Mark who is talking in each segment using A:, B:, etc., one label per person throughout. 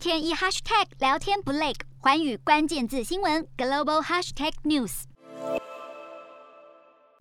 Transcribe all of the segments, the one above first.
A: 天一 hashtag 聊天不累，环宇关键字新闻 global hashtag news。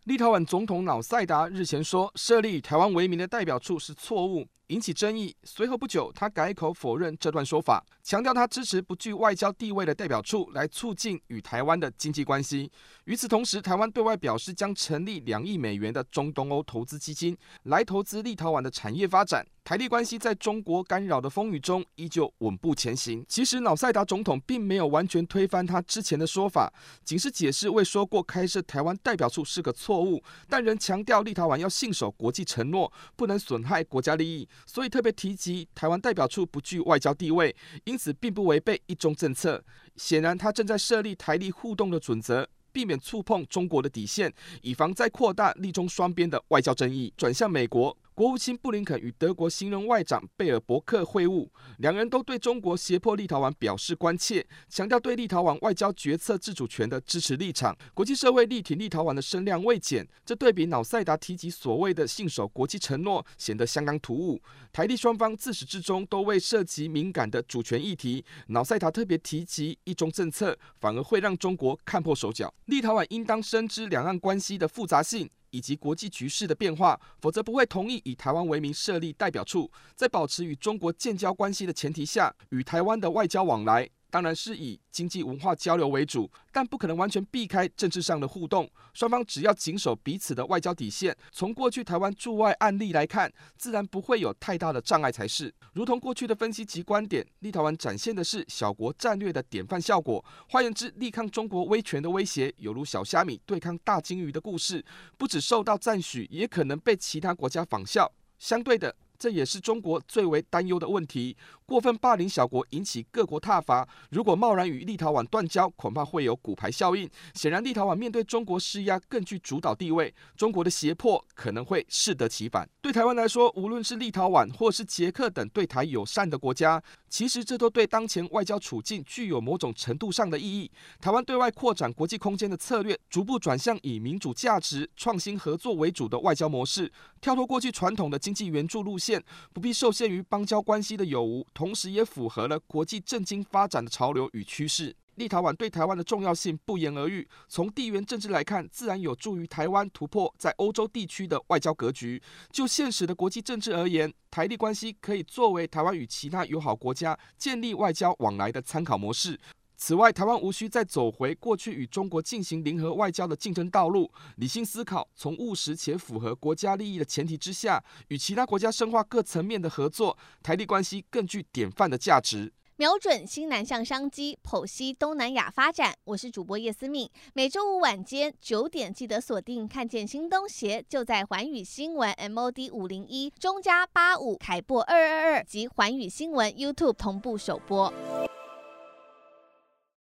B: 立陶宛总统瑙塞达日前说，设立以台湾为名的代表处是错误。引起争议。随后不久，他改口否认这段说法，强调他支持不具外交地位的代表处来促进与台湾的经济关系。与此同时，台湾对外表示将成立两亿美元的中东欧投资基金，来投资立陶宛的产业发展。台立关系在中国干扰的风雨中依旧稳步前行。其实，瑙塞达总统并没有完全推翻他之前的说法，仅是解释未说过开设台湾代表处是个错误，但仍强调立陶宛要信守国际承诺，不能损害国家利益。所以特别提及台湾代表处不具外交地位，因此并不违背一中政策。显然，他正在设立台立互动的准则，避免触碰中国的底线，以防再扩大立中双边的外交争议，转向美国。国务卿布林肯与德国新任外长贝尔伯克会晤，两人都对中国胁迫立陶宛表示关切，强调对立陶宛外交决策自主权的支持立场。国际社会力挺立陶宛的声量未减，这对比瑙塞达提及所谓的信守国际承诺，显得相当突兀。台立双方自始至终都未涉及敏感的主权议题，瑙塞达特别提及一中政策，反而会让中国看破手脚。立陶宛应当深知两岸关系的复杂性。以及国际局势的变化，否则不会同意以台湾为名设立代表处，在保持与中国建交关系的前提下，与台湾的外交往来。当然是以经济文化交流为主，但不可能完全避开政治上的互动。双方只要谨守彼此的外交底线，从过去台湾驻外案例来看，自然不会有太大的障碍才是。如同过去的分析及观点，立陶宛展现的是小国战略的典范效果。换言之，力抗中国威权的威胁，犹如小虾米对抗大鲸鱼的故事，不只受到赞许，也可能被其他国家仿效。相对的。这也是中国最为担忧的问题：过分霸凌小国，引起各国挞伐。如果贸然与立陶宛断交，恐怕会有骨牌效应。显然，立陶宛面对中国施压更具主导地位，中国的胁迫可能会适得其反。对台湾来说，无论是立陶宛或是捷克等对台友善的国家，其实这都对当前外交处境具有某种程度上的意义。台湾对外扩展国际空间的策略，逐步转向以民主价值、创新合作为主的外交模式，跳脱过去传统的经济援助路线。不必受限于邦交关系的有无，同时也符合了国际政经发展的潮流与趋势。立陶宛对台湾的重要性不言而喻，从地缘政治来看，自然有助于台湾突破在欧洲地区的外交格局。就现实的国际政治而言，台立关系可以作为台湾与其他友好国家建立外交往来的参考模式。此外，台湾无需再走回过去与中国进行零和外交的竞争道路，理性思考，从务实且符合国家利益的前提之下，与其他国家深化各层面的合作，台立关系更具典范的价值。
C: 瞄准新南向商机，剖析东南亚发展。我是主播叶思敏，每周五晚间九点记得锁定，看见新东协就在环宇新闻 MOD 五零一中加八五凯播二二二及环宇新闻 YouTube 同步首播。